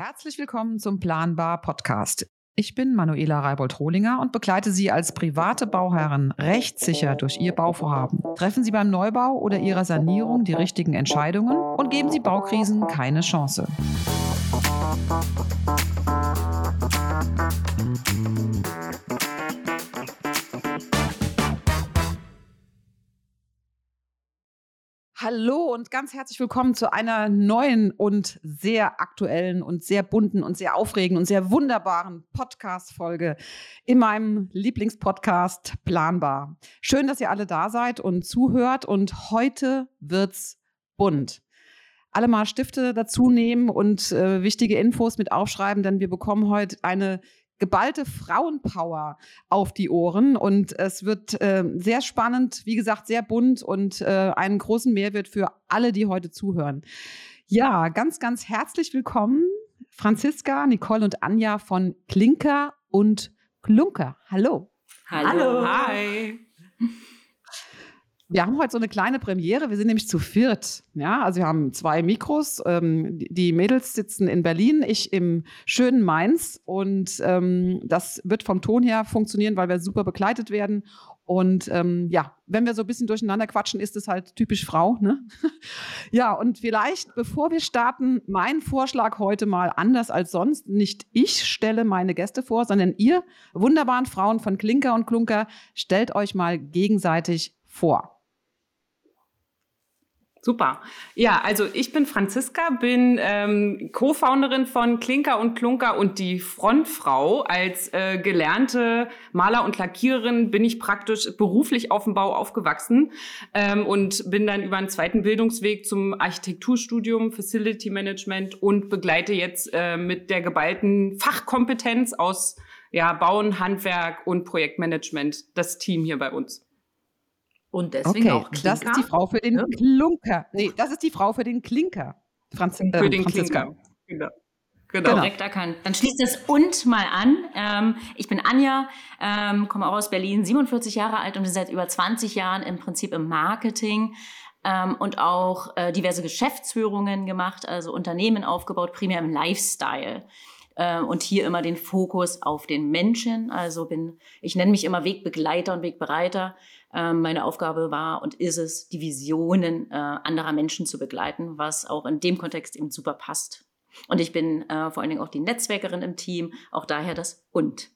Herzlich willkommen zum Planbar Podcast. Ich bin Manuela Reibold-Rohlinger und begleite Sie als private Bauherren rechtssicher durch Ihr Bauvorhaben. Treffen Sie beim Neubau oder Ihrer Sanierung die richtigen Entscheidungen und geben Sie Baukrisen keine Chance. Hallo und ganz herzlich willkommen zu einer neuen und sehr aktuellen und sehr bunten und sehr aufregenden und sehr wunderbaren Podcast-Folge in meinem Lieblingspodcast Planbar. Schön, dass ihr alle da seid und zuhört und heute wird's bunt. Alle mal Stifte dazu nehmen und äh, wichtige Infos mit aufschreiben, denn wir bekommen heute eine geballte Frauenpower auf die Ohren. Und es wird äh, sehr spannend, wie gesagt, sehr bunt und äh, einen großen Mehrwert für alle, die heute zuhören. Ja, ganz, ganz herzlich willkommen, Franziska, Nicole und Anja von Klinker und Klunker. Hallo. Hallo. Hi. Wir haben heute so eine kleine Premiere. Wir sind nämlich zu viert. Ja, also wir haben zwei Mikros. Ähm, die Mädels sitzen in Berlin, ich im schönen Mainz. Und ähm, das wird vom Ton her funktionieren, weil wir super begleitet werden. Und ähm, ja, wenn wir so ein bisschen durcheinander quatschen, ist es halt typisch Frau. Ne? ja, und vielleicht, bevor wir starten, mein Vorschlag heute mal anders als sonst. Nicht ich stelle meine Gäste vor, sondern ihr, wunderbaren Frauen von Klinker und Klunker, stellt euch mal gegenseitig vor. Super. Ja, also ich bin Franziska, bin ähm, Co-Founderin von Klinker und Klunker und die Frontfrau. Als äh, gelernte Maler und Lackiererin bin ich praktisch beruflich auf dem Bau aufgewachsen ähm, und bin dann über einen zweiten Bildungsweg zum Architekturstudium, Facility Management und begleite jetzt äh, mit der geballten Fachkompetenz aus ja, Bauen, Handwerk und Projektmanagement das Team hier bei uns. Und deswegen okay, auch Klinker. Das ist die Frau für den ja. Klunker. Nee, das ist die Frau für den Klinker. Franz, äh, für den Franziska. Klinker. Genau. Genau. Korrekt erkannt. Dann schließt das und mal an. Ähm, ich bin Anja, ähm, komme auch aus Berlin, 47 Jahre alt und bin seit über 20 Jahren im Prinzip im Marketing ähm, und auch äh, diverse Geschäftsführungen gemacht, also Unternehmen aufgebaut, primär im Lifestyle. Äh, und hier immer den Fokus auf den Menschen. Also bin, ich nenne mich immer Wegbegleiter und Wegbereiter ähm, meine Aufgabe war und ist es, die Visionen äh, anderer Menschen zu begleiten, was auch in dem Kontext eben super passt. Und ich bin äh, vor allen Dingen auch die Netzwerkerin im Team, auch daher das und.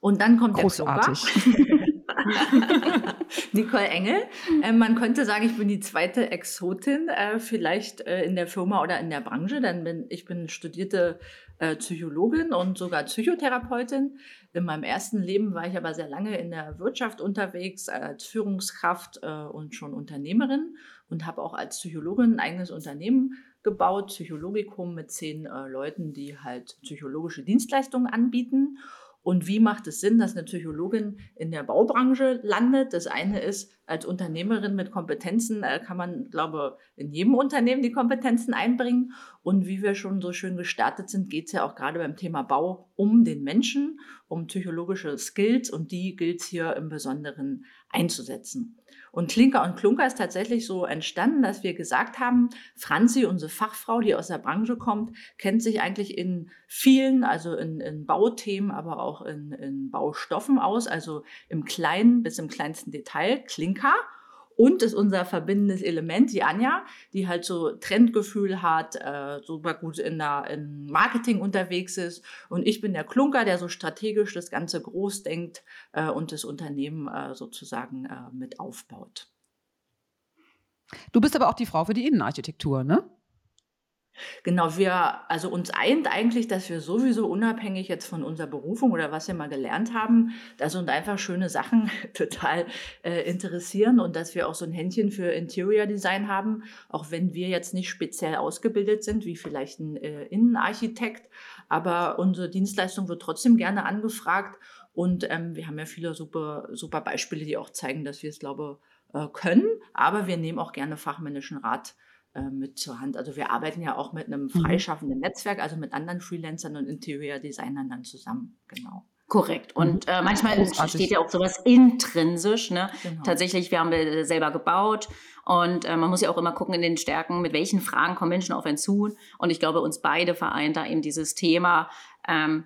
Und dann kommt Großartig. der Nicole Engel. Äh, man könnte sagen, ich bin die zweite Exotin, äh, vielleicht äh, in der Firma oder in der Branche. Denn bin, ich bin studierte äh, Psychologin und sogar Psychotherapeutin. In meinem ersten Leben war ich aber sehr lange in der Wirtschaft unterwegs, als Führungskraft äh, und schon Unternehmerin und habe auch als Psychologin ein eigenes Unternehmen gebaut, Psychologikum mit zehn äh, Leuten, die halt psychologische Dienstleistungen anbieten. Und wie macht es Sinn, dass eine Psychologin in der Baubranche landet? Das eine ist, als Unternehmerin mit Kompetenzen äh, kann man, glaube in jedem Unternehmen die Kompetenzen einbringen. Und wie wir schon so schön gestartet sind, geht es ja auch gerade beim Thema Bau um den Menschen, um psychologische Skills und die gilt es hier im Besonderen einzusetzen. Und Klinker und Klunker ist tatsächlich so entstanden, dass wir gesagt haben, Franzi, unsere Fachfrau, die aus der Branche kommt, kennt sich eigentlich in vielen, also in, in Bauthemen, aber auch in, in Baustoffen aus, also im kleinen bis im kleinsten Detail, Klinker. Und ist unser verbindendes Element, die Anja, die halt so Trendgefühl hat, äh, super gut in der in Marketing unterwegs ist. Und ich bin der Klunker, der so strategisch das Ganze groß denkt äh, und das Unternehmen äh, sozusagen äh, mit aufbaut. Du bist aber auch die Frau für die Innenarchitektur, ne? Genau, wir, also uns eint eigentlich, dass wir sowieso unabhängig jetzt von unserer Berufung oder was wir mal gelernt haben, dass uns einfach schöne Sachen total äh, interessieren und dass wir auch so ein Händchen für Interior Design haben, auch wenn wir jetzt nicht speziell ausgebildet sind, wie vielleicht ein äh, Innenarchitekt, aber unsere Dienstleistung wird trotzdem gerne angefragt und ähm, wir haben ja viele super, super Beispiele, die auch zeigen, dass wir es, glaube äh, können, aber wir nehmen auch gerne fachmännischen Rat mit zur Hand. Also wir arbeiten ja auch mit einem mhm. freischaffenden Netzwerk, also mit anderen Freelancern und Interior-Designern dann zusammen. Genau. Korrekt. Und mhm. äh, manchmal Großartig. steht ja auch sowas intrinsisch. Ne? Genau. Tatsächlich, wir haben wir selber gebaut und äh, man muss ja auch immer gucken in den Stärken, mit welchen Fragen kommen Menschen auf einen zu. Und ich glaube, uns beide vereint da eben dieses Thema, ähm,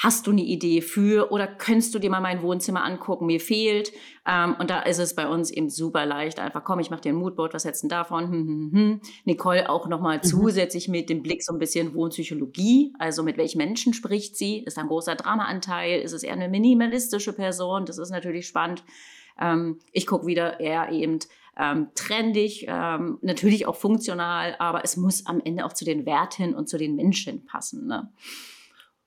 Hast du eine Idee für oder könntest du dir mal mein Wohnzimmer angucken? Mir fehlt. Ähm, und da ist es bei uns eben super leicht. Einfach, komm, ich mache dir ein Moodboard, was hältst du davon? Hm, hm, hm. Nicole auch nochmal mhm. zusätzlich mit dem Blick so ein bisschen Wohnpsychologie. Also mit welchen Menschen spricht sie? Ist da ein großer Dramaanteil? Ist es eher eine minimalistische Person? Das ist natürlich spannend. Ähm, ich gucke wieder eher eben ähm, trendig, ähm, natürlich auch funktional, aber es muss am Ende auch zu den Werten und zu den Menschen passen. Ne?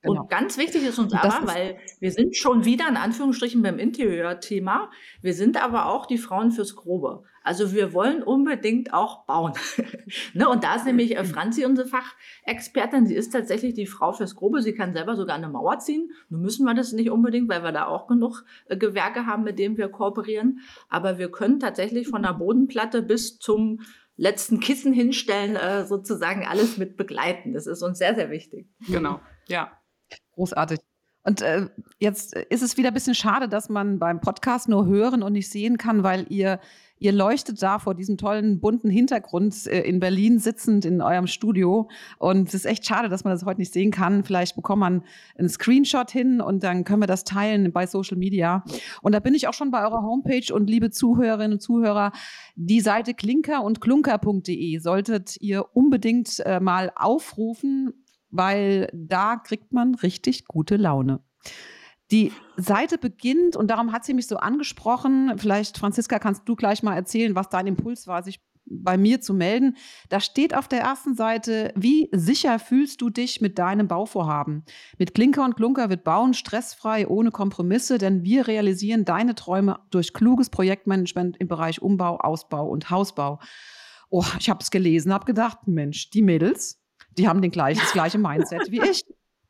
Genau. Und ganz wichtig ist uns aber, weil wir sind schon wieder in Anführungsstrichen beim Interieurthema, wir sind aber auch die Frauen fürs Grobe. Also wir wollen unbedingt auch bauen. ne? Und da ist nämlich äh, Franzi unsere Fachexpertin, sie ist tatsächlich die Frau fürs Grobe, sie kann selber sogar eine Mauer ziehen. Nun müssen wir das nicht unbedingt, weil wir da auch genug äh, Gewerke haben, mit denen wir kooperieren. Aber wir können tatsächlich von der Bodenplatte bis zum letzten Kissen hinstellen, äh, sozusagen alles mit begleiten. Das ist uns sehr, sehr wichtig. Genau, ja. Großartig. Und äh, jetzt ist es wieder ein bisschen schade, dass man beim Podcast nur hören und nicht sehen kann, weil ihr, ihr leuchtet da vor diesem tollen bunten Hintergrund äh, in Berlin sitzend in eurem Studio. Und es ist echt schade, dass man das heute nicht sehen kann. Vielleicht bekommt man einen Screenshot hin und dann können wir das teilen bei Social Media. Und da bin ich auch schon bei eurer Homepage und liebe Zuhörerinnen und Zuhörer, die Seite klinker und klunker.de solltet ihr unbedingt äh, mal aufrufen weil da kriegt man richtig gute Laune. Die Seite beginnt, und darum hat sie mich so angesprochen, vielleicht Franziska, kannst du gleich mal erzählen, was dein Impuls war, sich bei mir zu melden. Da steht auf der ersten Seite, wie sicher fühlst du dich mit deinem Bauvorhaben? Mit Klinker und Klunker wird Bauen stressfrei, ohne Kompromisse, denn wir realisieren deine Träume durch kluges Projektmanagement im Bereich Umbau, Ausbau und Hausbau. Oh, ich habe es gelesen, habe gedacht, Mensch, die Mädels, die haben den gleichen, das gleiche Mindset wie ich.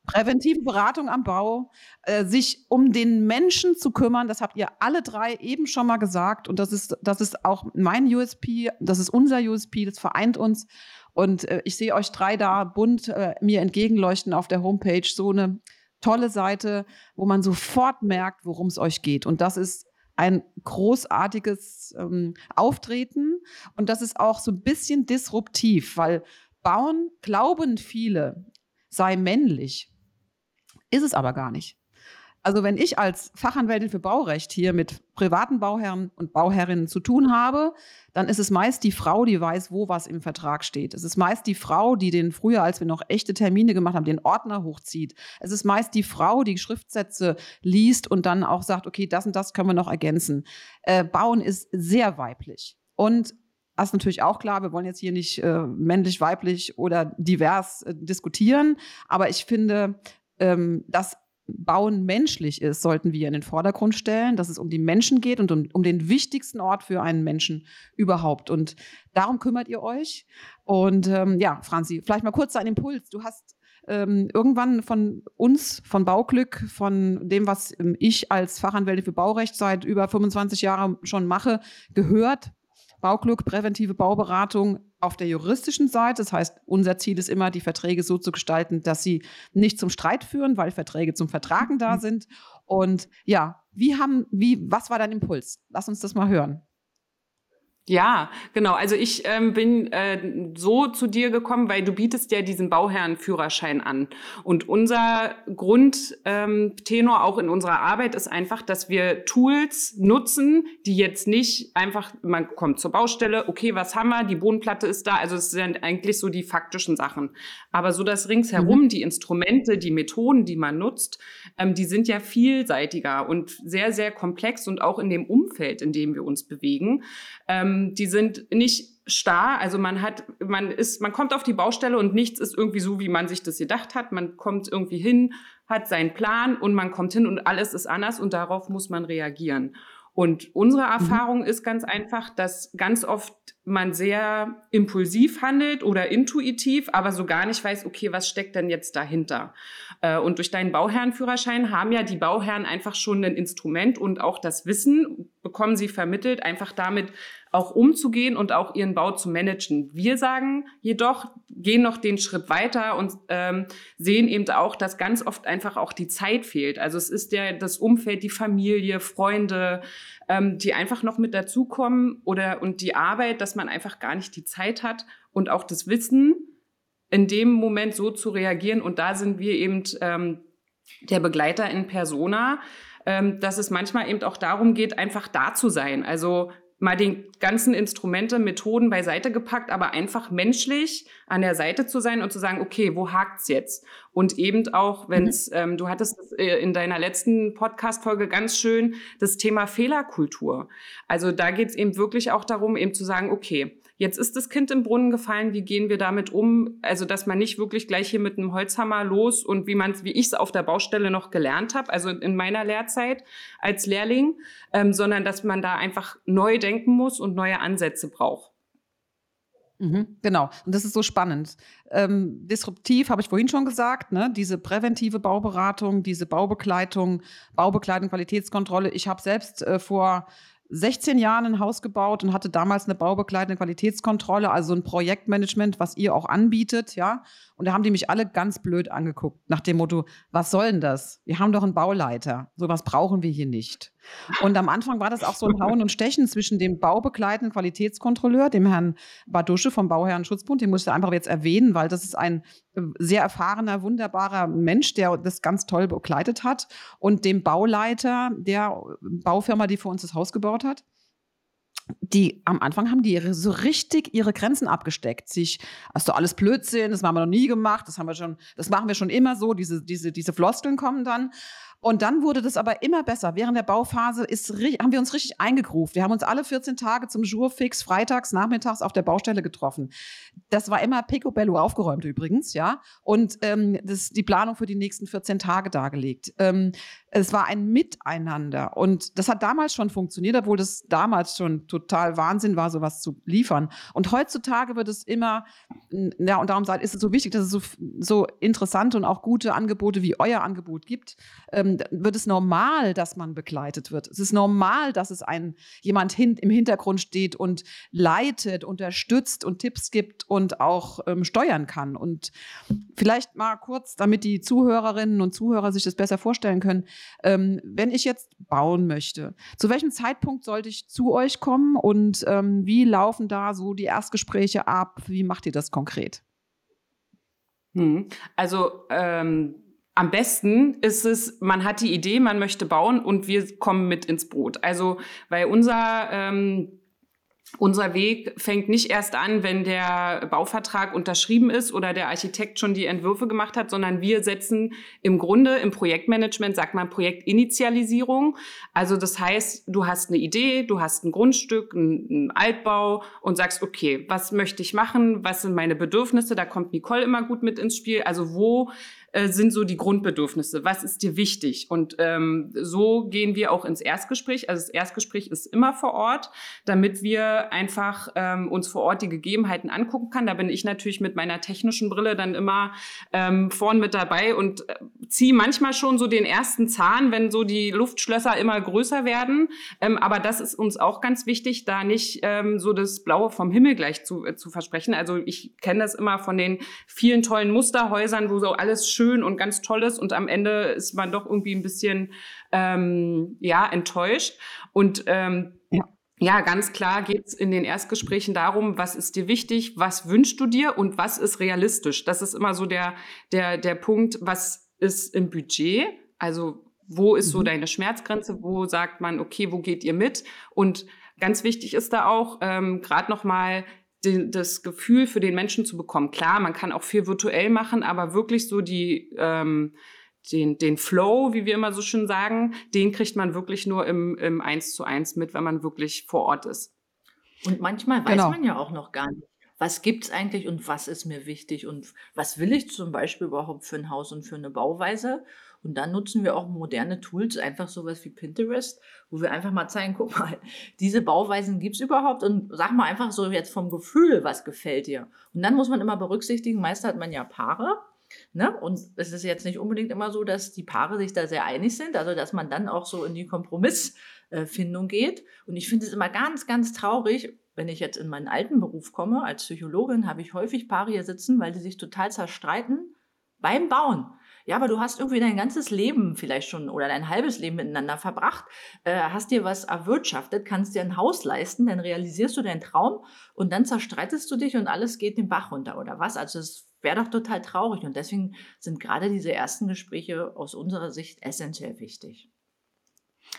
Präventive Beratung am Bau, äh, sich um den Menschen zu kümmern, das habt ihr alle drei eben schon mal gesagt. Und das ist, das ist auch mein USP, das ist unser USP, das vereint uns. Und äh, ich sehe euch drei da bunt äh, mir entgegenleuchten auf der Homepage. So eine tolle Seite, wo man sofort merkt, worum es euch geht. Und das ist ein großartiges ähm, Auftreten. Und das ist auch so ein bisschen disruptiv, weil Bauen glauben viele, sei männlich. Ist es aber gar nicht. Also wenn ich als Fachanwältin für Baurecht hier mit privaten Bauherren und Bauherrinnen zu tun habe, dann ist es meist die Frau, die weiß, wo was im Vertrag steht. Es ist meist die Frau, die den früher, als wir noch echte Termine gemacht haben, den Ordner hochzieht. Es ist meist die Frau, die Schriftsätze liest und dann auch sagt, okay, das und das können wir noch ergänzen. Äh, Bauen ist sehr weiblich. Und ist natürlich auch klar, wir wollen jetzt hier nicht äh, männlich, weiblich oder divers äh, diskutieren, aber ich finde, ähm, dass Bauen menschlich ist, sollten wir in den Vordergrund stellen, dass es um die Menschen geht und um, um, den wichtigsten Ort für einen Menschen überhaupt. Und darum kümmert ihr euch. Und ähm, ja, Franzi, vielleicht mal kurz dein Impuls. Du hast ähm, irgendwann von uns, von Bauglück, von dem, was ähm, ich als Fachanwältin für Baurecht seit über 25 Jahren schon mache, gehört. Bauglück, präventive Bauberatung auf der juristischen Seite. Das heißt, unser Ziel ist immer, die Verträge so zu gestalten, dass sie nicht zum Streit führen, weil Verträge zum Vertragen da mhm. sind. Und ja, wie haben, wie, was war dein Impuls? Lass uns das mal hören. Ja, genau. Also ich ähm, bin äh, so zu dir gekommen, weil du bietest ja diesen Bauherrenführerschein an. Und unser Grundtenor ähm, auch in unserer Arbeit ist einfach, dass wir Tools nutzen, die jetzt nicht einfach, man kommt zur Baustelle, okay, was haben wir, die Bodenplatte ist da, also es sind eigentlich so die faktischen Sachen. Aber so das ringsherum, mhm. die Instrumente, die Methoden, die man nutzt, ähm, die sind ja vielseitiger und sehr, sehr komplex und auch in dem Umfeld, in dem wir uns bewegen. Ähm, ähm, die sind nicht starr, also man hat, man ist, man kommt auf die Baustelle und nichts ist irgendwie so, wie man sich das gedacht hat. Man kommt irgendwie hin, hat seinen Plan und man kommt hin und alles ist anders und darauf muss man reagieren. Und unsere mhm. Erfahrung mhm. ist ganz einfach, dass ganz oft man sehr impulsiv handelt oder intuitiv, aber so gar nicht weiß, okay, was steckt denn jetzt dahinter? Äh, und durch deinen Bauherrenführerschein haben ja die Bauherren einfach schon ein Instrument und auch das Wissen bekommen sie vermittelt, einfach damit auch umzugehen und auch ihren Bau zu managen. Wir sagen jedoch, gehen noch den Schritt weiter und ähm, sehen eben auch, dass ganz oft einfach auch die Zeit fehlt. Also es ist der, das Umfeld, die Familie, Freunde, ähm, die einfach noch mit dazukommen oder und die Arbeit, dass man einfach gar nicht die Zeit hat und auch das Wissen, in dem Moment so zu reagieren. Und da sind wir eben ähm, der Begleiter in Persona, ähm, dass es manchmal eben auch darum geht, einfach da zu sein. Also mal die ganzen Instrumente, Methoden beiseite gepackt, aber einfach menschlich an der Seite zu sein und zu sagen, okay, wo hakt's jetzt? Und eben auch, wenn's, mhm. ähm, du hattest äh, in deiner letzten Podcast-Folge ganz schön das Thema Fehlerkultur. Also da geht's eben wirklich auch darum, eben zu sagen, okay, Jetzt ist das Kind im Brunnen gefallen. Wie gehen wir damit um? Also, dass man nicht wirklich gleich hier mit einem Holzhammer los und wie man, wie ich es auf der Baustelle noch gelernt habe, also in meiner Lehrzeit als Lehrling, ähm, sondern dass man da einfach neu denken muss und neue Ansätze braucht. Mhm, genau, und das ist so spannend. Ähm, disruptiv habe ich vorhin schon gesagt, ne? diese präventive Bauberatung, diese Baubegleitung, Baubegleitung, Qualitätskontrolle. Ich habe selbst äh, vor 16 Jahren ein Haus gebaut und hatte damals eine baubegleitende Qualitätskontrolle, also ein Projektmanagement, was ihr auch anbietet, ja. Und da haben die mich alle ganz blöd angeguckt, nach dem Motto, was soll denn das? Wir haben doch einen Bauleiter. Sowas brauchen wir hier nicht. Und am Anfang war das auch so ein Hauen und Stechen zwischen dem baubegleitenden Qualitätskontrolleur, dem Herrn Badusche vom Bauherrenschutzbund, den muss ich einfach jetzt erwähnen, weil das ist ein äh, sehr erfahrener, wunderbarer Mensch, der das ganz toll begleitet hat, und dem Bauleiter der Baufirma, die für uns das Haus gebaut hat die am Anfang haben die so richtig ihre Grenzen abgesteckt. Sich, du alles Blödsinn, das haben wir noch nie gemacht, das haben wir schon, das machen wir schon immer so, diese, diese, diese Floskeln kommen dann. Und dann wurde das aber immer besser. Während der Bauphase ist, haben wir uns richtig eingegruft. Wir haben uns alle 14 Tage zum Jourfix freitags, nachmittags auf der Baustelle getroffen. Das war immer picobello aufgeräumt übrigens, ja. Und ähm, das, die Planung für die nächsten 14 Tage dargelegt. Ähm, es war ein Miteinander. Und das hat damals schon funktioniert, obwohl das damals schon total Wahnsinn war, sowas zu liefern. Und heutzutage wird es immer, ja, und darum ist es so wichtig, dass es so, so interessante und auch gute Angebote wie euer Angebot gibt. Ähm, wird es normal, dass man begleitet wird. Es ist normal, dass es ein jemand hin, im Hintergrund steht und leitet, unterstützt und Tipps gibt und auch ähm, steuern kann. Und vielleicht mal kurz, damit die Zuhörerinnen und Zuhörer sich das besser vorstellen können, ähm, wenn ich jetzt bauen möchte, zu welchem Zeitpunkt sollte ich zu euch kommen und ähm, wie laufen da so die Erstgespräche ab? Wie macht ihr das konkret? Hm. Also ähm, am besten ist es, man hat die Idee, man möchte bauen und wir kommen mit ins Boot. Also, weil unser ähm, unser Weg fängt nicht erst an, wenn der Bauvertrag unterschrieben ist oder der Architekt schon die Entwürfe gemacht hat, sondern wir setzen im Grunde im Projektmanagement, sagt man Projektinitialisierung. Also das heißt, du hast eine Idee, du hast ein Grundstück, einen Altbau und sagst, okay, was möchte ich machen? Was sind meine Bedürfnisse? Da kommt Nicole immer gut mit ins Spiel. Also wo äh, sind so die Grundbedürfnisse? Was ist dir wichtig? Und ähm, so gehen wir auch ins Erstgespräch. Also das Erstgespräch ist immer vor Ort, damit wir einfach ähm, uns vor Ort die Gegebenheiten angucken kann. Da bin ich natürlich mit meiner technischen Brille dann immer ähm, vorn mit dabei und äh, ziehe manchmal schon so den ersten Zahn, wenn so die Luftschlösser immer größer werden. Ähm, aber das ist uns auch ganz wichtig, da nicht ähm, so das Blaue vom Himmel gleich zu, äh, zu versprechen. Also ich kenne das immer von den vielen tollen Musterhäusern, wo so alles schön schön und ganz toll ist und am Ende ist man doch irgendwie ein bisschen ähm, ja enttäuscht und ähm, ja. Ja, ganz klar geht es in den Erstgesprächen darum, was ist dir wichtig, was wünschst du dir und was ist realistisch. Das ist immer so der, der, der Punkt, was ist im Budget, also wo ist so mhm. deine Schmerzgrenze, wo sagt man, okay, wo geht ihr mit? Und ganz wichtig ist da auch, ähm, gerade nochmal den, das Gefühl für den Menschen zu bekommen. Klar, man kann auch viel virtuell machen, aber wirklich so die, ähm, den, den Flow, wie wir immer so schön sagen, den kriegt man wirklich nur im, im Eins zu eins mit, wenn man wirklich vor Ort ist. Und manchmal weiß genau. man ja auch noch gar nicht, was gibt es eigentlich und was ist mir wichtig und was will ich zum Beispiel überhaupt für ein Haus und für eine Bauweise. Und dann nutzen wir auch moderne Tools, einfach sowas wie Pinterest, wo wir einfach mal zeigen, guck mal, diese Bauweisen gibt es überhaupt und sag mal einfach so jetzt vom Gefühl, was gefällt dir. Und dann muss man immer berücksichtigen, meist hat man ja Paare. Ne? Und es ist jetzt nicht unbedingt immer so, dass die Paare sich da sehr einig sind, also dass man dann auch so in die Kompromissfindung geht. Und ich finde es immer ganz, ganz traurig, wenn ich jetzt in meinen alten Beruf komme, als Psychologin, habe ich häufig Paare hier sitzen, weil die sich total zerstreiten beim Bauen. Ja, aber du hast irgendwie dein ganzes Leben vielleicht schon oder dein halbes Leben miteinander verbracht, äh, hast dir was erwirtschaftet, kannst dir ein Haus leisten, dann realisierst du deinen Traum und dann zerstreitest du dich und alles geht den Bach runter oder was? Also es wäre doch total traurig und deswegen sind gerade diese ersten Gespräche aus unserer Sicht essentiell wichtig.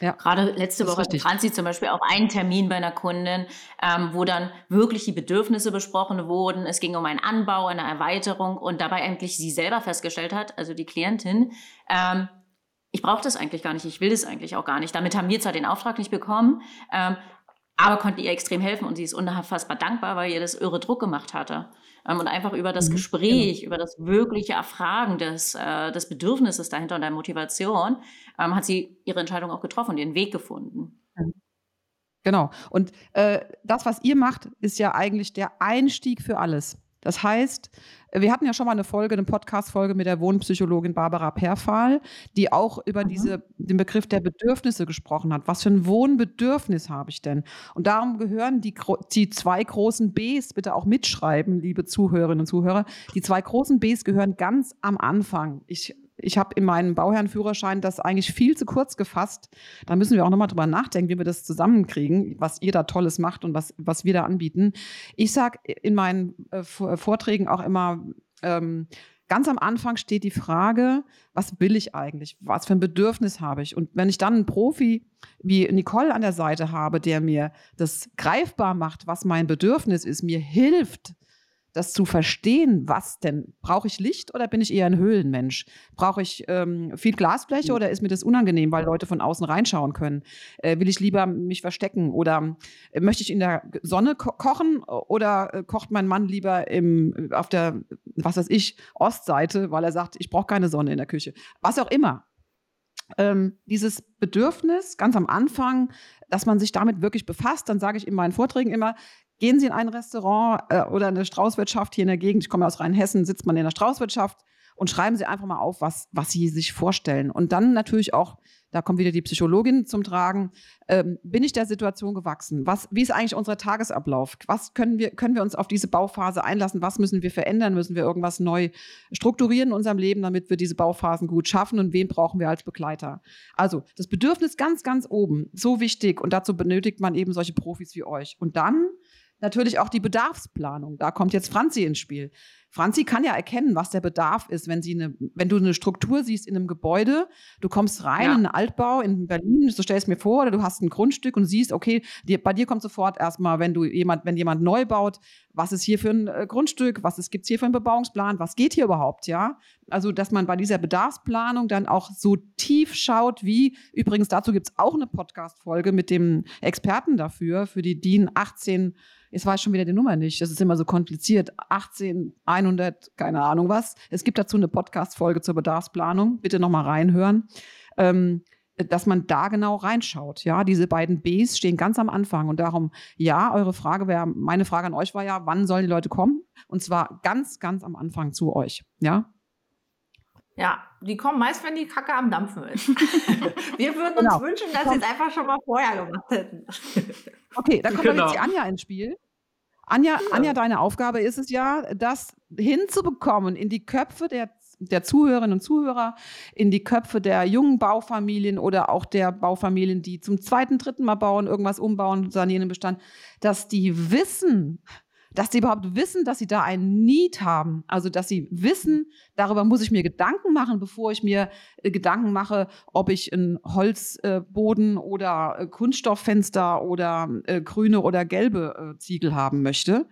Ja, Gerade letzte Woche hatte Franzi zum Beispiel auch einen Termin bei einer Kundin, ähm, wo dann wirklich die Bedürfnisse besprochen wurden. Es ging um einen Anbau, eine Erweiterung und dabei eigentlich sie selber festgestellt hat, also die Klientin, ähm, ich brauche das eigentlich gar nicht, ich will das eigentlich auch gar nicht. Damit haben wir zwar den Auftrag nicht bekommen, ähm, aber konnten ihr extrem helfen und sie ist unfassbar dankbar, weil ihr das irre Druck gemacht hatte. Ähm, und einfach über das mhm, Gespräch, genau. über das wirkliche Erfragen des, äh, des Bedürfnisses dahinter und der Motivation, ähm, hat sie ihre Entscheidung auch getroffen und ihren Weg gefunden. Genau. Und äh, das, was ihr macht, ist ja eigentlich der Einstieg für alles. Das heißt, wir hatten ja schon mal eine Folge, eine Podcast-Folge mit der Wohnpsychologin Barbara Perfahl, die auch über mhm. diese, den Begriff der Bedürfnisse gesprochen hat. Was für ein Wohnbedürfnis habe ich denn? Und darum gehören die, die zwei großen Bs, bitte auch mitschreiben, liebe Zuhörerinnen und Zuhörer, die zwei großen Bs gehören ganz am Anfang. Ich ich habe in meinem Bauherrenführerschein das eigentlich viel zu kurz gefasst. Da müssen wir auch nochmal drüber nachdenken, wie wir das zusammenkriegen, was ihr da Tolles macht und was, was wir da anbieten. Ich sage in meinen äh, Vorträgen auch immer, ähm, ganz am Anfang steht die Frage, was will ich eigentlich? Was für ein Bedürfnis habe ich? Und wenn ich dann einen Profi wie Nicole an der Seite habe, der mir das greifbar macht, was mein Bedürfnis ist, mir hilft, das zu verstehen, was denn? Brauche ich Licht oder bin ich eher ein Höhlenmensch? Brauche ich ähm, viel Glasfläche oder ist mir das unangenehm, weil Leute von außen reinschauen können? Äh, will ich lieber mich verstecken oder äh, möchte ich in der Sonne ko kochen oder äh, kocht mein Mann lieber im, auf der, was weiß ich, Ostseite, weil er sagt, ich brauche keine Sonne in der Küche? Was auch immer. Ähm, dieses Bedürfnis ganz am Anfang, dass man sich damit wirklich befasst, dann sage ich in meinen Vorträgen immer, Gehen Sie in ein Restaurant äh, oder eine Straußwirtschaft hier in der Gegend, ich komme aus Rheinhessen, sitzt man in der Straußwirtschaft und schreiben Sie einfach mal auf, was, was Sie sich vorstellen. Und dann natürlich auch, da kommt wieder die Psychologin zum Tragen, ähm, bin ich der Situation gewachsen? Was, wie ist eigentlich unser Tagesablauf? Was können wir, können wir uns auf diese Bauphase einlassen? Was müssen wir verändern? Müssen wir irgendwas neu strukturieren in unserem Leben, damit wir diese Bauphasen gut schaffen? Und wen brauchen wir als Begleiter? Also das Bedürfnis ganz, ganz oben, so wichtig. Und dazu benötigt man eben solche Profis wie euch. Und dann natürlich auch die Bedarfsplanung. Da kommt jetzt Franzi ins Spiel. Franzi kann ja erkennen, was der Bedarf ist, wenn sie eine, wenn du eine Struktur siehst in einem Gebäude, du kommst rein ja. in einen Altbau in Berlin, so stellst mir vor, oder du hast ein Grundstück und siehst, okay, dir, bei dir kommt sofort erstmal, wenn du jemand, wenn jemand neu baut, was ist hier für ein äh, Grundstück, was gibt es hier für einen Bebauungsplan, was geht hier überhaupt, ja? Also, dass man bei dieser Bedarfsplanung dann auch so tief schaut, wie, übrigens dazu gibt es auch eine Podcast-Folge mit dem Experten dafür, für die DIN 18 Jetzt weiß ich schon wieder die Nummer nicht. Das ist immer so kompliziert. 18, 100, keine Ahnung was. Es gibt dazu eine Podcast-Folge zur Bedarfsplanung. Bitte nochmal reinhören. Ähm, dass man da genau reinschaut. Ja, diese beiden Bs stehen ganz am Anfang und darum, ja, eure Frage wäre, meine Frage an euch war ja, wann sollen die Leute kommen? Und zwar ganz, ganz am Anfang zu euch. Ja. Ja, die kommen meist, wenn die Kacke am Dampfen ist. Wir würden uns genau. wünschen, dass sie es einfach schon mal vorher gemacht hätten. Okay, dann kommt genau. jetzt die Anja ins Spiel. Anja, ja. Anja, deine Aufgabe ist es ja, das hinzubekommen in die Köpfe der, der Zuhörerinnen und Zuhörer, in die Köpfe der jungen Baufamilien oder auch der Baufamilien, die zum zweiten, dritten Mal bauen, irgendwas umbauen, sanieren im Bestand, dass die wissen, dass sie überhaupt wissen, dass sie da ein Need haben. Also, dass sie wissen, darüber muss ich mir Gedanken machen, bevor ich mir äh, Gedanken mache, ob ich einen Holzboden äh, oder äh, Kunststofffenster oder äh, grüne oder gelbe äh, Ziegel haben möchte.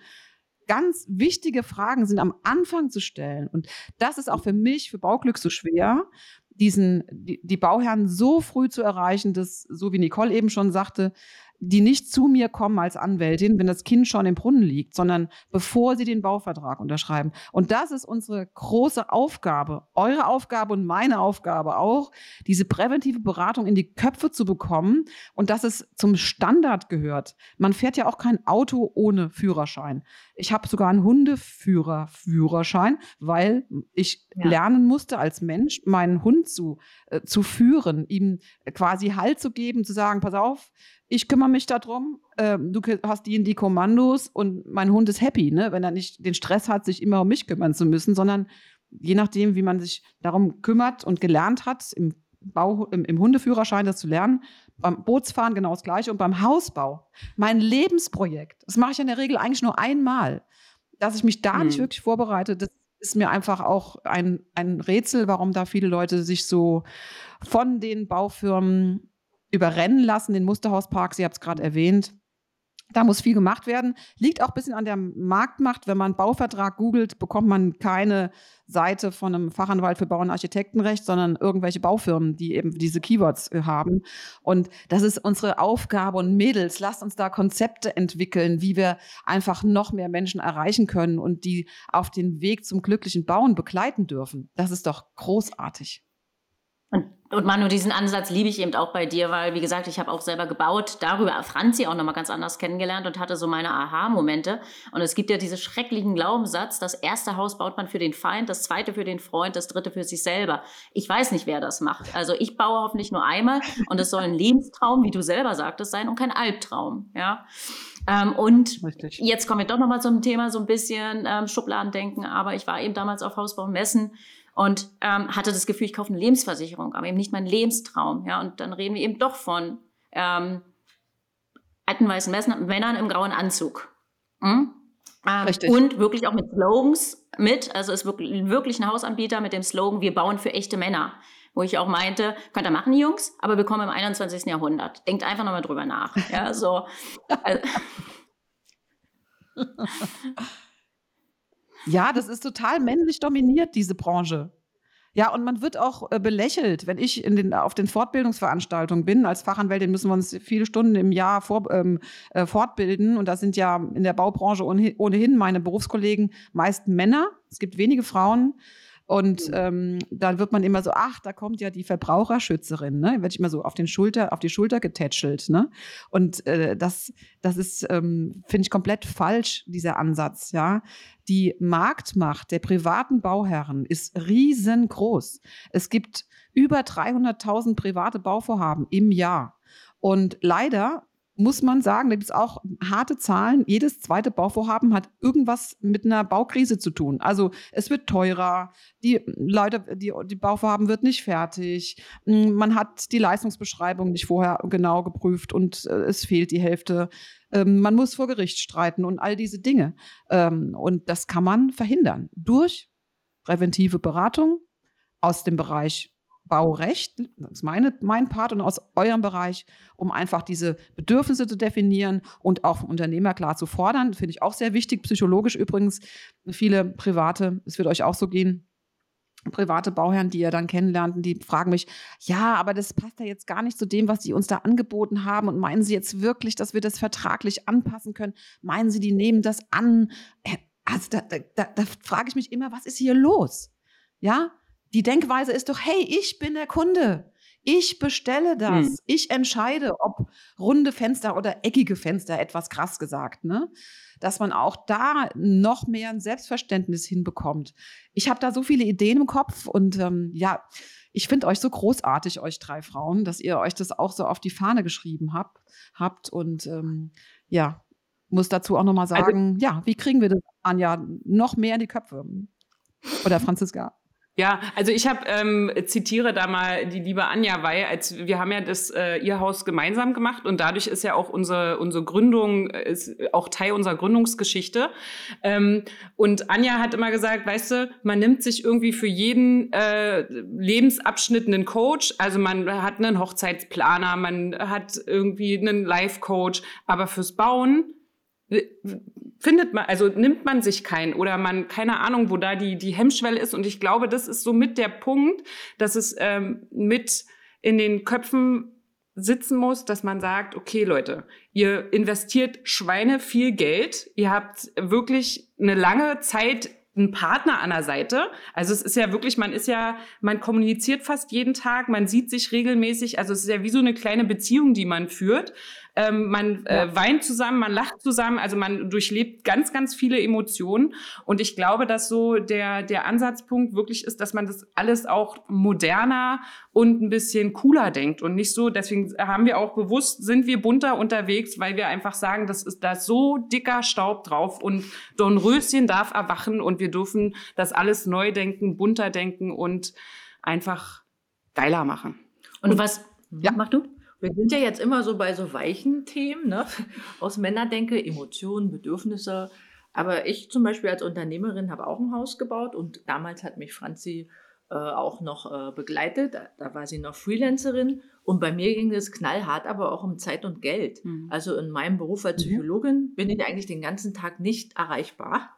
Ganz wichtige Fragen sind am Anfang zu stellen. Und das ist auch für mich, für Bauglück so schwer, diesen, die, die Bauherren so früh zu erreichen, dass, so wie Nicole eben schon sagte, die nicht zu mir kommen als Anwältin, wenn das Kind schon im Brunnen liegt, sondern bevor sie den Bauvertrag unterschreiben. Und das ist unsere große Aufgabe, eure Aufgabe und meine Aufgabe auch, diese präventive Beratung in die Köpfe zu bekommen und dass es zum Standard gehört. Man fährt ja auch kein Auto ohne Führerschein. Ich habe sogar einen Hundeführer Führerschein, weil ich ja. lernen musste als Mensch, meinen Hund zu, äh, zu führen, ihm quasi Halt zu geben, zu sagen, pass auf, ich kümmere mich darum, äh, du hast die in die Kommandos und mein Hund ist happy, ne? wenn er nicht den Stress hat, sich immer um mich kümmern zu müssen, sondern je nachdem, wie man sich darum kümmert und gelernt hat, im, Bau, im, im Hundeführerschein das zu lernen, beim Bootsfahren genau das Gleiche und beim Hausbau. Mein Lebensprojekt, das mache ich in der Regel eigentlich nur einmal. Dass ich mich da hm. nicht wirklich vorbereite, das ist mir einfach auch ein, ein Rätsel, warum da viele Leute sich so von den Baufirmen überrennen lassen, den Musterhauspark, Sie haben es gerade erwähnt. Da muss viel gemacht werden. Liegt auch ein bisschen an der Marktmacht. Wenn man Bauvertrag googelt, bekommt man keine Seite von einem Fachanwalt für Bau- und Architektenrecht, sondern irgendwelche Baufirmen, die eben diese Keywords äh, haben. Und das ist unsere Aufgabe. Und Mädels, lasst uns da Konzepte entwickeln, wie wir einfach noch mehr Menschen erreichen können und die auf den Weg zum glücklichen Bauen begleiten dürfen. Das ist doch großartig. Und, und Manu, diesen Ansatz liebe ich eben auch bei dir, weil, wie gesagt, ich habe auch selber gebaut, darüber Franzi auch nochmal ganz anders kennengelernt und hatte so meine Aha-Momente. Und es gibt ja diesen schrecklichen Glaubenssatz, das erste Haus baut man für den Feind, das zweite für den Freund, das dritte für sich selber. Ich weiß nicht, wer das macht. Also ich baue hoffentlich nur einmal und es soll ein Lebenstraum, wie du selber sagtest, sein und kein Albtraum. Ja. Ähm, und Richtig. jetzt kommen wir doch nochmal zum Thema so ein bisschen ähm, Schubladendenken, aber ich war eben damals auf Hausbau Messen und ähm, hatte das Gefühl, ich kaufe eine Lebensversicherung, aber eben nicht mein Lebenstraum. Ja, und dann reden wir eben doch von ähm, alten weißen Männern im grauen Anzug. Hm? Ähm, und wirklich auch mit Slogans mit. Also ist wirklich, wirklich ein Hausanbieter mit dem Slogan, wir bauen für echte Männer. Wo ich auch meinte, könnt ihr machen, Jungs, aber wir kommen im 21. Jahrhundert. Denkt einfach nochmal drüber nach. Ja, so. Ja, das ist total männlich dominiert, diese Branche. Ja, und man wird auch äh, belächelt, wenn ich in den, auf den Fortbildungsveranstaltungen bin. Als Fachanwältin müssen wir uns viele Stunden im Jahr vor, ähm, äh, fortbilden. Und da sind ja in der Baubranche ohnehin meine Berufskollegen meist Männer. Es gibt wenige Frauen. Und mhm. ähm, dann wird man immer so, ach, da kommt ja die Verbraucherschützerin, ne? Wird immer so auf den Schulter, auf die Schulter getätschelt, ne? Und äh, das, das ist, ähm, finde ich, komplett falsch, dieser Ansatz, ja. Die Marktmacht der privaten Bauherren ist riesengroß. Es gibt über 300.000 private Bauvorhaben im Jahr. Und leider muss man sagen, da gibt es auch harte Zahlen. Jedes zweite Bauvorhaben hat irgendwas mit einer Baukrise zu tun. Also es wird teurer, die Leute, die, die Bauvorhaben wird nicht fertig, hm, man hat die Leistungsbeschreibung nicht vorher genau geprüft und äh, es fehlt die Hälfte. Ähm, man muss vor Gericht streiten und all diese Dinge. Ähm, und das kann man verhindern durch präventive Beratung aus dem Bereich Baurecht, das ist meine, mein Part und aus eurem Bereich, um einfach diese Bedürfnisse zu definieren und auch Unternehmer klar zu fordern. Finde ich auch sehr wichtig, psychologisch übrigens. Viele private, es wird euch auch so gehen, private Bauherren, die ihr dann kennenlernten, die fragen mich, ja, aber das passt ja jetzt gar nicht zu dem, was sie uns da angeboten haben. Und meinen Sie jetzt wirklich, dass wir das vertraglich anpassen können? Meinen Sie, die nehmen das an? Äh, also da, da, da, da frage ich mich immer, was ist hier los? Ja, die Denkweise ist doch, hey, ich bin der Kunde. Ich bestelle das. Hm. Ich entscheide, ob runde Fenster oder eckige Fenster, etwas krass gesagt, ne? Dass man auch da noch mehr ein Selbstverständnis hinbekommt. Ich habe da so viele Ideen im Kopf und ähm, ja, ich finde euch so großartig, euch drei Frauen, dass ihr euch das auch so auf die Fahne geschrieben habt. habt und ähm, ja, muss dazu auch nochmal also sagen, also, ja, wie kriegen wir das, Anja, noch mehr in die Köpfe? Oder Franziska? Ja, also ich habe ähm, zitiere da mal die liebe Anja, weil als wir haben ja das äh, ihr Haus gemeinsam gemacht und dadurch ist ja auch unsere unsere Gründung äh, ist auch Teil unserer Gründungsgeschichte. Ähm, und Anja hat immer gesagt, weißt du, man nimmt sich irgendwie für jeden äh, Lebensabschnitt einen Coach. Also man hat einen Hochzeitsplaner, man hat irgendwie einen Life Coach, aber fürs Bauen findet man, also nimmt man sich keinen oder man, keine Ahnung, wo da die, die Hemmschwelle ist. Und ich glaube, das ist so mit der Punkt, dass es ähm, mit in den Köpfen sitzen muss, dass man sagt, okay Leute, ihr investiert Schweine viel Geld, ihr habt wirklich eine lange Zeit einen Partner an der Seite. Also es ist ja wirklich, man ist ja, man kommuniziert fast jeden Tag, man sieht sich regelmäßig. Also es ist ja wie so eine kleine Beziehung, die man führt. Ähm, man äh, ja. weint zusammen, man lacht zusammen, also man durchlebt ganz, ganz viele Emotionen. Und ich glaube, dass so der, der Ansatzpunkt wirklich ist, dass man das alles auch moderner und ein bisschen cooler denkt und nicht so, deswegen haben wir auch bewusst, sind wir bunter unterwegs, weil wir einfach sagen, das ist da so dicker Staub drauf und Dornröschen darf erwachen und wir dürfen das alles neu denken, bunter denken und einfach geiler machen. Und, und was, ja, mach du? Wir sind ja jetzt immer so bei so weichen Themen, ne? aus Männerdenke, Emotionen, Bedürfnisse. Aber ich zum Beispiel als Unternehmerin habe auch ein Haus gebaut und damals hat mich Franzi äh, auch noch äh, begleitet. Da war sie noch Freelancerin und bei mir ging es knallhart, aber auch um Zeit und Geld. Mhm. Also in meinem Beruf als mhm. Psychologin bin ich eigentlich den ganzen Tag nicht erreichbar.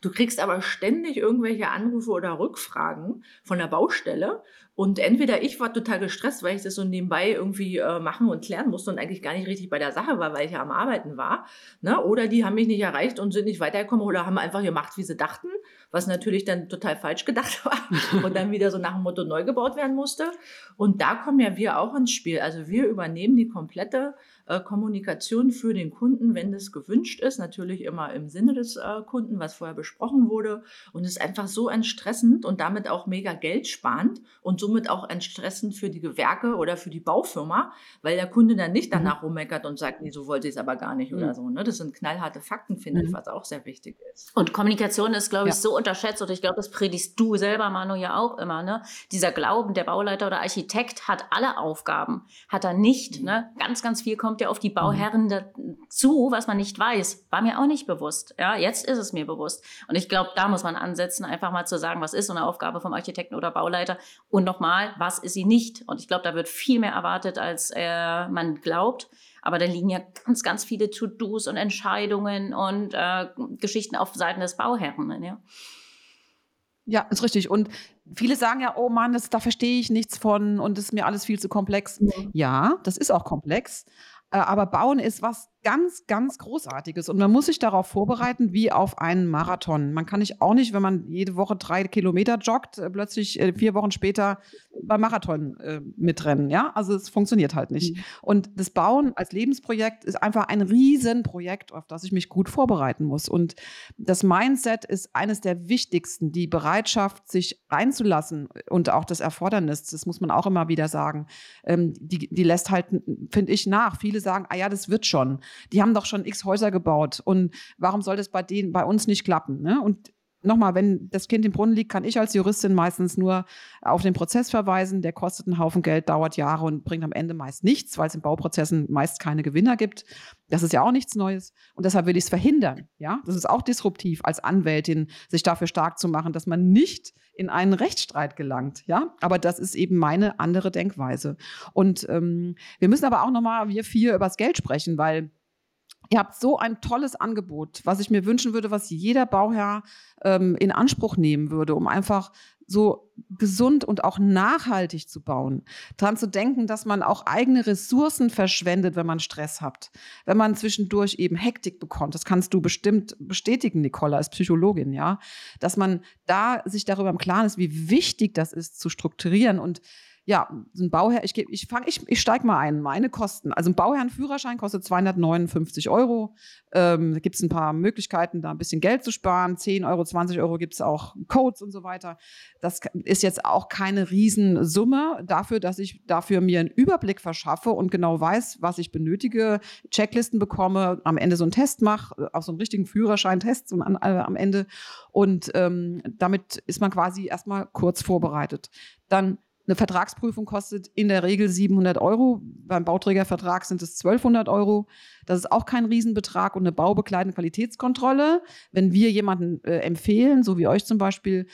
Du kriegst aber ständig irgendwelche Anrufe oder Rückfragen von der Baustelle. Und entweder ich war total gestresst, weil ich das so nebenbei irgendwie äh, machen und klären musste und eigentlich gar nicht richtig bei der Sache war, weil ich ja am Arbeiten war. Ne? Oder die haben mich nicht erreicht und sind nicht weitergekommen oder haben einfach gemacht, wie sie dachten, was natürlich dann total falsch gedacht war und dann wieder so nach dem Motto neu gebaut werden musste. Und da kommen ja wir auch ins Spiel. Also wir übernehmen die komplette Kommunikation für den Kunden, wenn das gewünscht ist, natürlich immer im Sinne des äh, Kunden, was vorher besprochen wurde. Und es ist einfach so entstressend und damit auch mega geldsparend und somit auch entstressend für die Gewerke oder für die Baufirma, weil der Kunde dann nicht danach mhm. rummeckert und sagt, nee, so wollte ich es aber gar nicht mhm. oder so. Ne? Das sind knallharte Fakten, finde mhm. ich, was auch sehr wichtig ist. Und Kommunikation ist, glaube ich, ja. so unterschätzt und ich glaube, das predigst du selber, Manu, ja auch immer. Ne? Dieser Glauben, der Bauleiter oder Architekt hat alle Aufgaben, hat er nicht. Mhm. Ne? Ganz, ganz viel kommt ja auf die Bauherren mhm. dazu, was man nicht weiß. War mir auch nicht bewusst. Ja, jetzt ist es mir bewusst. Und ich glaube, da muss man ansetzen, einfach mal zu sagen, was ist so eine Aufgabe vom Architekten oder Bauleiter und nochmal, was ist sie nicht? Und ich glaube, da wird viel mehr erwartet, als äh, man glaubt. Aber da liegen ja ganz, ganz viele To-Dos und Entscheidungen und äh, Geschichten auf Seiten des Bauherren. Ne, ja. Ja, ist richtig. Und viele sagen ja, oh Mann, das, da verstehe ich nichts von und das ist mir alles viel zu komplex. Ja, ja das ist auch komplex. Äh, aber Bauen ist was ganz, ganz Großartiges. Und man muss sich darauf vorbereiten, wie auf einen Marathon. Man kann nicht auch nicht, wenn man jede Woche drei Kilometer joggt, äh, plötzlich äh, vier Wochen später beim Marathon äh, mitrennen. Ja, also es funktioniert halt nicht. Mhm. Und das Bauen als Lebensprojekt ist einfach ein Riesenprojekt, auf das ich mich gut vorbereiten muss. Und das Mindset ist eines der wichtigsten. Die Bereitschaft, sich einzulassen und auch das Erfordernis, das muss man auch immer wieder sagen, ähm, die, die lässt halt, finde ich, nach. Viele sagen, ah ja, das wird schon die haben doch schon x Häuser gebaut und warum soll das bei denen, bei uns nicht klappen? Ne? Und nochmal, wenn das Kind im Brunnen liegt, kann ich als Juristin meistens nur auf den Prozess verweisen. Der kostet einen Haufen Geld, dauert Jahre und bringt am Ende meist nichts, weil es in Bauprozessen meist keine Gewinner gibt. Das ist ja auch nichts Neues. Und deshalb will ich es verhindern. Ja, das ist auch disruptiv als Anwältin, sich dafür stark zu machen, dass man nicht in einen Rechtsstreit gelangt. Ja, aber das ist eben meine andere Denkweise. Und ähm, wir müssen aber auch nochmal, wir vier, über das Geld sprechen, weil Ihr habt so ein tolles Angebot, was ich mir wünschen würde, was jeder Bauherr ähm, in Anspruch nehmen würde, um einfach so gesund und auch nachhaltig zu bauen. Daran zu denken, dass man auch eigene Ressourcen verschwendet, wenn man Stress hat. Wenn man zwischendurch eben Hektik bekommt. Das kannst du bestimmt bestätigen, Nicola, als Psychologin, ja. Dass man da sich darüber im Klaren ist, wie wichtig das ist, zu strukturieren und ja, ein Bauherr, ich, ich, ich, ich steige mal ein, meine Kosten. Also ein Bauherrenführerschein kostet 259 Euro. Ähm, da gibt es ein paar Möglichkeiten, da ein bisschen Geld zu sparen. 10 Euro, 20 Euro gibt es auch Codes und so weiter. Das ist jetzt auch keine Riesensumme dafür, dass ich dafür mir einen Überblick verschaffe und genau weiß, was ich benötige, Checklisten bekomme, am Ende so einen Test mache, auf so einen richtigen Führerscheintest und an, äh, am Ende. Und ähm, damit ist man quasi erstmal kurz vorbereitet. Dann eine Vertragsprüfung kostet in der Regel 700 Euro. Beim Bauträgervertrag sind es 1200 Euro. Das ist auch kein Riesenbetrag. Und eine baubegleitende Qualitätskontrolle, wenn wir jemanden äh, empfehlen, so wie euch zum Beispiel,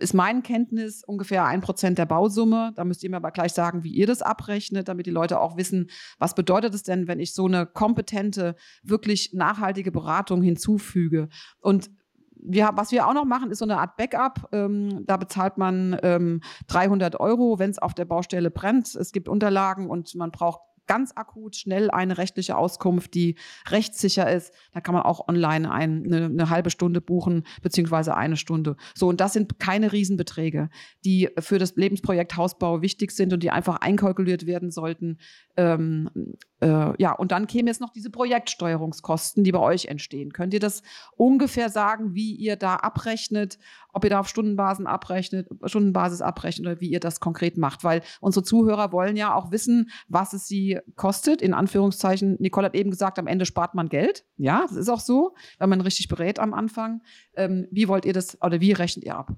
ist mein Kenntnis ungefähr ein Prozent der Bausumme. Da müsst ihr mir aber gleich sagen, wie ihr das abrechnet, damit die Leute auch wissen, was bedeutet es denn, wenn ich so eine kompetente, wirklich nachhaltige Beratung hinzufüge. Und wir, was wir auch noch machen, ist so eine Art Backup. Ähm, da bezahlt man ähm, 300 Euro, wenn es auf der Baustelle brennt. Es gibt Unterlagen und man braucht ganz akut schnell eine rechtliche Auskunft, die rechtssicher ist, da kann man auch online ein, eine, eine halbe Stunde buchen, beziehungsweise eine Stunde. So, und das sind keine Riesenbeträge, die für das Lebensprojekt Hausbau wichtig sind und die einfach einkalkuliert werden sollten. Ähm, äh, ja, und dann kämen jetzt noch diese Projektsteuerungskosten, die bei euch entstehen. Könnt ihr das ungefähr sagen, wie ihr da abrechnet, ob ihr da auf Stundenbasis abrechnet, Stundenbasis abrechnet oder wie ihr das konkret macht? Weil unsere Zuhörer wollen ja auch wissen, was es sie kostet. In Anführungszeichen, Nicole hat eben gesagt, am Ende spart man Geld. Ja, das ist auch so, wenn man richtig berät am Anfang. Ähm, wie wollt ihr das oder wie rechnet ihr ab?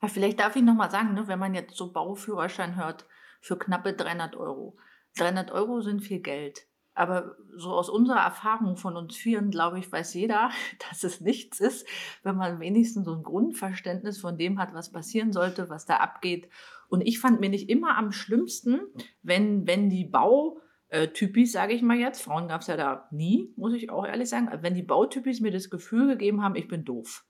Ja, vielleicht darf ich nochmal sagen, ne, wenn man jetzt so Bauführerschein hört, für knappe 300 Euro. 300 Euro sind viel Geld. Aber so aus unserer Erfahrung von uns Vieren, glaube ich, weiß jeder, dass es nichts ist, wenn man wenigstens so ein Grundverständnis von dem hat, was passieren sollte, was da abgeht. Und ich fand mir nicht immer am schlimmsten, wenn, wenn die Bautypis, sage ich mal jetzt, Frauen gab es ja da nie, muss ich auch ehrlich sagen, wenn die Bautypis mir das Gefühl gegeben haben, ich bin doof.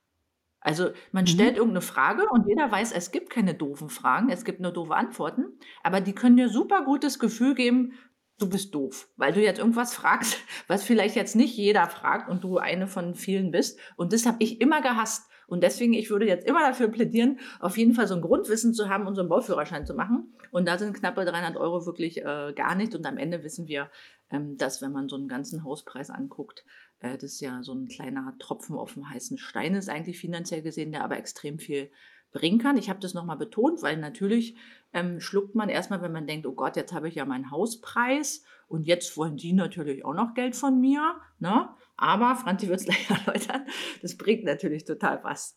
Also man mhm. stellt irgendeine Frage und jeder weiß, es gibt keine doofen Fragen, es gibt nur doofe Antworten, aber die können dir super gutes Gefühl geben, du bist doof, weil du jetzt irgendwas fragst, was vielleicht jetzt nicht jeder fragt und du eine von vielen bist. Und das habe ich immer gehasst. Und deswegen, ich würde jetzt immer dafür plädieren, auf jeden Fall so ein Grundwissen zu haben und so einen Bauführerschein zu machen. Und da sind knappe 300 Euro wirklich äh, gar nicht. Und am Ende wissen wir, ähm, dass wenn man so einen ganzen Hauspreis anguckt, äh, das ja so ein kleiner Tropfen auf dem heißen Stein ist, eigentlich finanziell gesehen, der aber extrem viel bringen kann. Ich habe das nochmal betont, weil natürlich ähm, schluckt man erstmal, wenn man denkt, oh Gott, jetzt habe ich ja meinen Hauspreis und jetzt wollen die natürlich auch noch Geld von mir. Ne? Aber, Franzi wird es gleich erläutern, das bringt natürlich total was.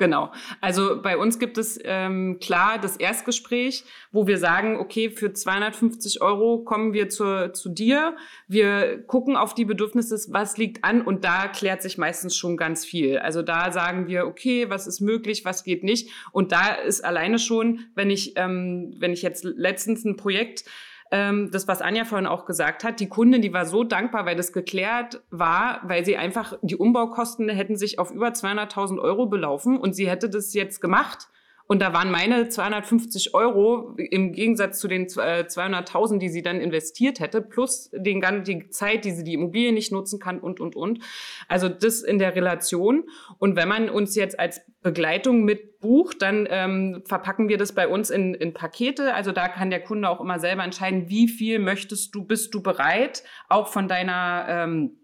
Genau. Also bei uns gibt es ähm, klar das Erstgespräch, wo wir sagen, okay, für 250 Euro kommen wir zu, zu dir. Wir gucken auf die Bedürfnisse, was liegt an und da klärt sich meistens schon ganz viel. Also da sagen wir, okay, was ist möglich, was geht nicht. Und da ist alleine schon, wenn ich, ähm, wenn ich jetzt letztens ein Projekt ähm, das, was Anja vorhin auch gesagt hat, die Kundin, die war so dankbar, weil das geklärt war, weil sie einfach, die Umbaukosten hätten sich auf über 200.000 Euro belaufen und sie hätte das jetzt gemacht und da waren meine 250 Euro im Gegensatz zu den 200.000, äh, die sie dann investiert hätte, plus den, die Zeit, die sie die Immobilie nicht nutzen kann und, und, und. Also das in der Relation. Und wenn man uns jetzt als Begleitung mit bucht, dann ähm, verpacken wir das bei uns in, in Pakete. Also da kann der Kunde auch immer selber entscheiden, wie viel möchtest du, bist du bereit, auch von deiner ähm,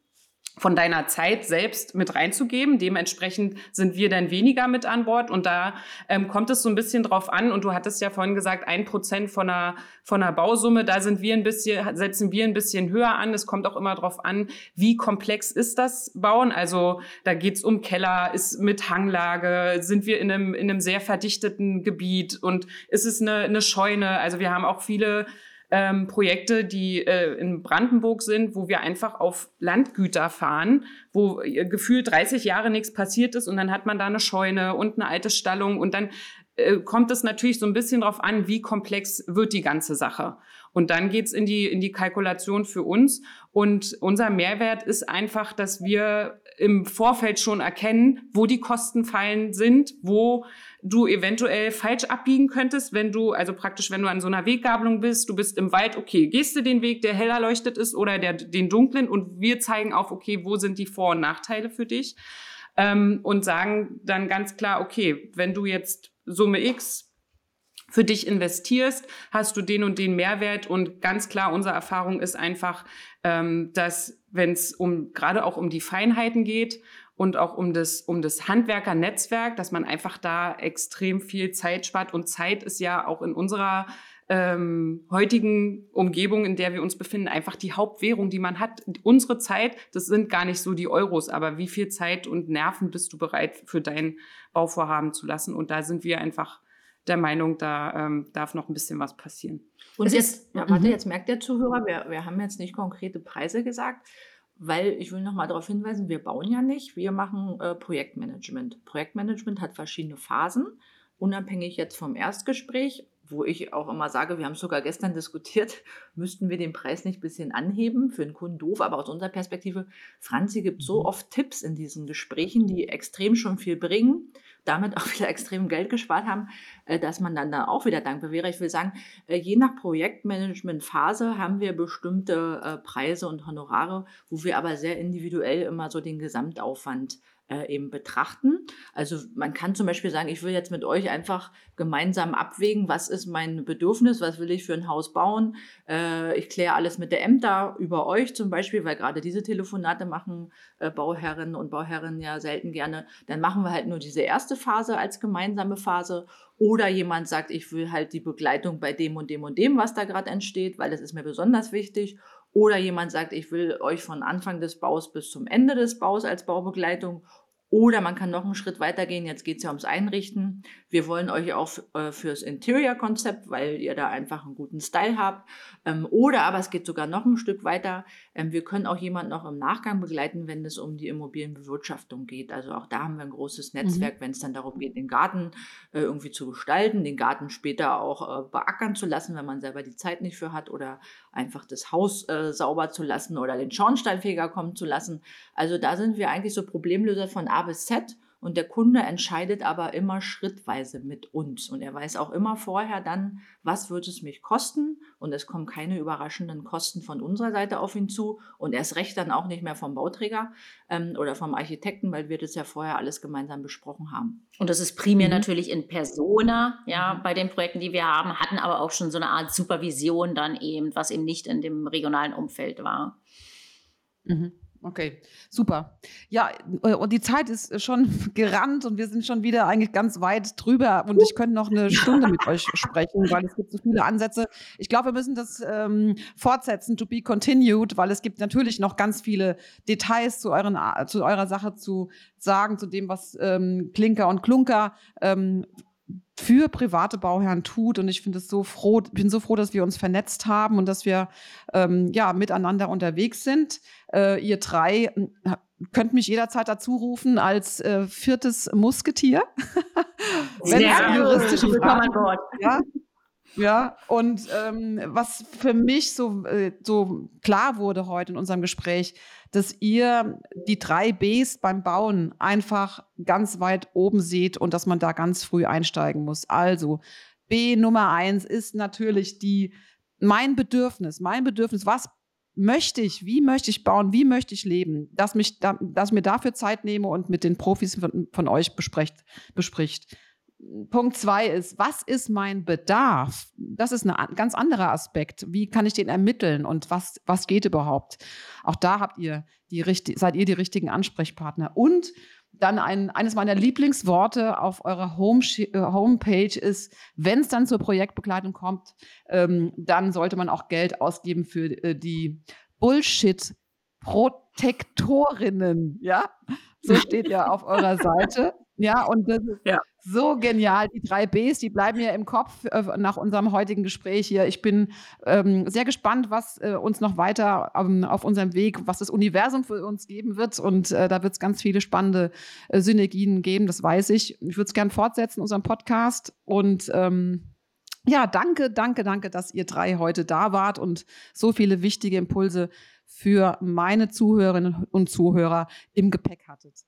von deiner Zeit selbst mit reinzugeben. Dementsprechend sind wir dann weniger mit an Bord und da ähm, kommt es so ein bisschen drauf an. Und du hattest ja vorhin gesagt, ein Prozent von einer, von einer Bausumme, da sind wir ein bisschen, setzen wir ein bisschen höher an. Es kommt auch immer drauf an, wie komplex ist das Bauen. Also da geht's um Keller, ist mit Hanglage, sind wir in einem, in einem sehr verdichteten Gebiet und ist es eine, eine Scheune. Also wir haben auch viele ähm, Projekte, die äh, in Brandenburg sind, wo wir einfach auf Landgüter fahren, wo äh, gefühlt 30 Jahre nichts passiert ist und dann hat man da eine Scheune und eine alte Stallung und dann äh, kommt es natürlich so ein bisschen drauf an, wie komplex wird die ganze Sache. Und dann geht's in die, in die Kalkulation für uns. Und unser Mehrwert ist einfach, dass wir im Vorfeld schon erkennen, wo die Kostenfallen sind, wo du eventuell falsch abbiegen könntest, wenn du, also praktisch, wenn du an so einer Weggabelung bist, du bist im Wald, okay, gehst du den Weg, der hell erleuchtet ist oder der, den dunklen und wir zeigen auf, okay, wo sind die Vor- und Nachteile für dich ähm, und sagen dann ganz klar, okay, wenn du jetzt Summe X für dich investierst, hast du den und den Mehrwert und ganz klar, unsere Erfahrung ist einfach, ähm, dass wenn es um gerade auch um die Feinheiten geht und auch um das, um das Handwerkernetzwerk, dass man einfach da extrem viel Zeit spart. Und Zeit ist ja auch in unserer ähm, heutigen Umgebung, in der wir uns befinden, einfach die Hauptwährung, die man hat. Unsere Zeit, das sind gar nicht so die Euros, aber wie viel Zeit und Nerven bist du bereit für dein Bauvorhaben zu lassen? Und da sind wir einfach der Meinung, da ähm, darf noch ein bisschen was passieren. Und jetzt, ja, warte, mhm. jetzt merkt der Zuhörer, wir, wir haben jetzt nicht konkrete Preise gesagt weil ich will noch mal darauf hinweisen, wir bauen ja nicht, wir machen äh, Projektmanagement. Projektmanagement hat verschiedene Phasen. unabhängig jetzt vom Erstgespräch, wo ich auch immer sage, wir haben es sogar gestern diskutiert, müssten wir den Preis nicht ein bisschen anheben, für den Kunden doof, aber aus unserer Perspektive, Franzi gibt so mhm. oft Tipps in diesen Gesprächen, die extrem schon viel bringen, damit auch wieder extrem Geld gespart haben, äh, dass man dann da auch wieder dankbar wäre. Ich will sagen, äh, je nach Projektmanagement-Phase haben wir bestimmte äh, Preise und Honorare, wo wir aber sehr individuell immer so den Gesamtaufwand äh, eben betrachten. Also man kann zum Beispiel sagen, ich will jetzt mit euch einfach gemeinsam abwägen, was ist mein Bedürfnis, was will ich für ein Haus bauen. Äh, ich kläre alles mit der Ämter über euch zum Beispiel, weil gerade diese Telefonate machen äh, Bauherren und Bauherren ja selten gerne. Dann machen wir halt nur diese erste Phase als gemeinsame Phase. Oder jemand sagt, ich will halt die Begleitung bei dem und dem und dem, was da gerade entsteht, weil das ist mir besonders wichtig. Oder jemand sagt, ich will euch von Anfang des Baus bis zum Ende des Baus als Baubegleitung oder man kann noch einen Schritt weiter gehen. Jetzt geht es ja ums Einrichten. Wir wollen euch auch äh, fürs Interior-Konzept, weil ihr da einfach einen guten Style habt. Ähm, oder aber es geht sogar noch ein Stück weiter. Ähm, wir können auch jemanden noch im Nachgang begleiten, wenn es um die Immobilienbewirtschaftung geht. Also auch da haben wir ein großes mhm. Netzwerk, mhm. wenn es dann darum geht, den Garten äh, irgendwie zu gestalten, den Garten später auch äh, beackern zu lassen, wenn man selber die Zeit nicht für hat oder einfach das Haus sauber zu lassen oder den Schornsteinfeger kommen zu lassen. Also da sind wir eigentlich so Problemlöser von A bis Z und der Kunde entscheidet aber immer schrittweise mit uns. Und er weiß auch immer vorher dann, was wird es mich kosten. Und es kommen keine überraschenden Kosten von unserer Seite auf ihn zu. Und erst recht dann auch nicht mehr vom Bauträger ähm, oder vom Architekten, weil wir das ja vorher alles gemeinsam besprochen haben. Und das ist primär mhm. natürlich in Persona, ja, mhm. bei den Projekten, die wir haben, hatten aber auch schon so eine Art Supervision dann eben, was eben nicht in dem regionalen Umfeld war. Mhm. Okay, super. Ja, äh, und die Zeit ist schon gerannt und wir sind schon wieder eigentlich ganz weit drüber und ich könnte noch eine Stunde mit euch sprechen, weil es gibt so viele Ansätze. Ich glaube, wir müssen das ähm, fortsetzen, to be continued, weil es gibt natürlich noch ganz viele Details zu, euren, zu eurer Sache zu sagen, zu dem, was ähm, Klinker und Klunker ähm, für private Bauherren tut. Und ich finde es so froh, bin so froh, dass wir uns vernetzt haben und dass wir ähm, ja miteinander unterwegs sind. Äh, ihr drei könnt mich jederzeit dazu rufen als äh, viertes Musketier. Wenn Sehr juristische Fragen, ja, ja, und ähm, was für mich so, äh, so klar wurde heute in unserem Gespräch, dass ihr die drei Bs beim Bauen einfach ganz weit oben seht und dass man da ganz früh einsteigen muss. Also B Nummer eins ist natürlich die mein Bedürfnis, mein Bedürfnis, was möchte ich, wie möchte ich bauen, wie möchte ich leben, dass, mich da, dass mir dafür Zeit nehme und mit den Profis von, von euch bespricht, bespricht. Punkt zwei ist, was ist mein Bedarf? Das ist ein ganz anderer Aspekt. Wie kann ich den ermitteln und was, was geht überhaupt? Auch da habt ihr die seid ihr die richtigen Ansprechpartner. Und dann ein, eines meiner Lieblingsworte auf eurer Home äh, Homepage ist, wenn es dann zur Projektbegleitung kommt, ähm, dann sollte man auch Geld ausgeben für äh, die Bullshit-Protektorinnen. Ja, so steht ja auf eurer Seite. Ja, und das ist ja. so genial. Die drei Bs, die bleiben mir im Kopf äh, nach unserem heutigen Gespräch hier. Ich bin ähm, sehr gespannt, was äh, uns noch weiter ähm, auf unserem Weg, was das Universum für uns geben wird. Und äh, da wird es ganz viele spannende äh, Synergien geben, das weiß ich. Ich würde es gerne fortsetzen, unseren Podcast. Und ähm, ja, danke, danke, danke, dass ihr drei heute da wart und so viele wichtige Impulse für meine Zuhörerinnen und Zuhörer im Gepäck hattet.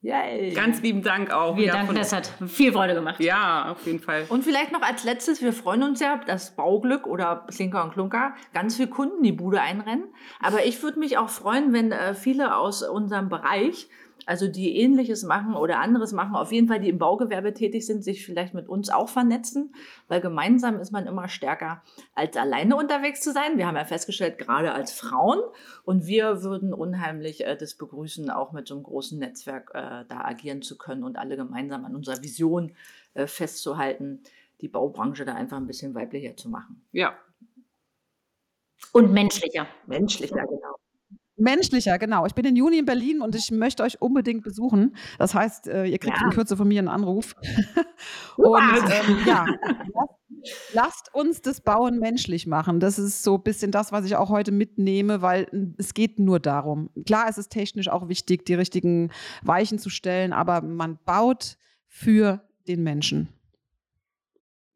Yay. Ganz lieben Dank auch. Wir ja, danken, das hat viel Freude gemacht. Ja, auf jeden Fall. Und vielleicht noch als letztes, wir freuen uns ja, dass Bauglück oder Klinker und Klunker ganz viele Kunden die Bude einrennen. Aber ich würde mich auch freuen, wenn äh, viele aus unserem Bereich also die ähnliches machen oder anderes machen, auf jeden Fall die im Baugewerbe tätig sind, sich vielleicht mit uns auch vernetzen, weil gemeinsam ist man immer stärker als alleine unterwegs zu sein. Wir haben ja festgestellt, gerade als Frauen und wir würden unheimlich äh, das begrüßen, auch mit so einem großen Netzwerk äh, da agieren zu können und alle gemeinsam an unserer Vision äh, festzuhalten, die Baubranche da einfach ein bisschen weiblicher zu machen. Ja. Und menschlicher. Menschlicher, genau. Menschlicher, genau. Ich bin im Juni in Berlin und ich möchte euch unbedingt besuchen. Das heißt, äh, ihr kriegt ja. in Kürze von mir einen Anruf. und ähm, ja, lasst, lasst uns das Bauen menschlich machen. Das ist so ein bisschen das, was ich auch heute mitnehme, weil es geht nur darum. Klar, es ist technisch auch wichtig, die richtigen Weichen zu stellen, aber man baut für den Menschen.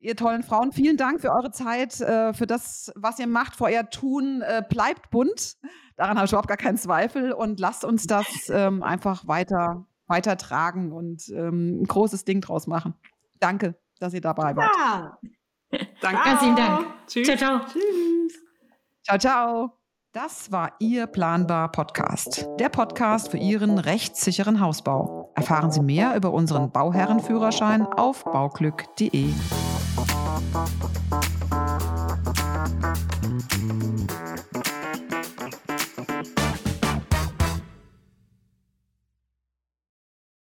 Ihr tollen Frauen, vielen Dank für eure Zeit, äh, für das, was ihr macht, für euer Tun. Äh, bleibt bunt. Daran habe ich überhaupt gar keinen Zweifel. Und lasst uns das ähm, einfach weiter, weiter tragen und ähm, ein großes Ding draus machen. Danke, dass ihr dabei wart. Ja. Danke. Ganz vielen Dank. Tschüss. Ciao, ciao. Tschüss. Ciao, ciao. Das war Ihr Planbar Podcast, der Podcast für Ihren rechtssicheren Hausbau. Erfahren Sie mehr über unseren Bauherrenführerschein auf bauglück.de. Thank you.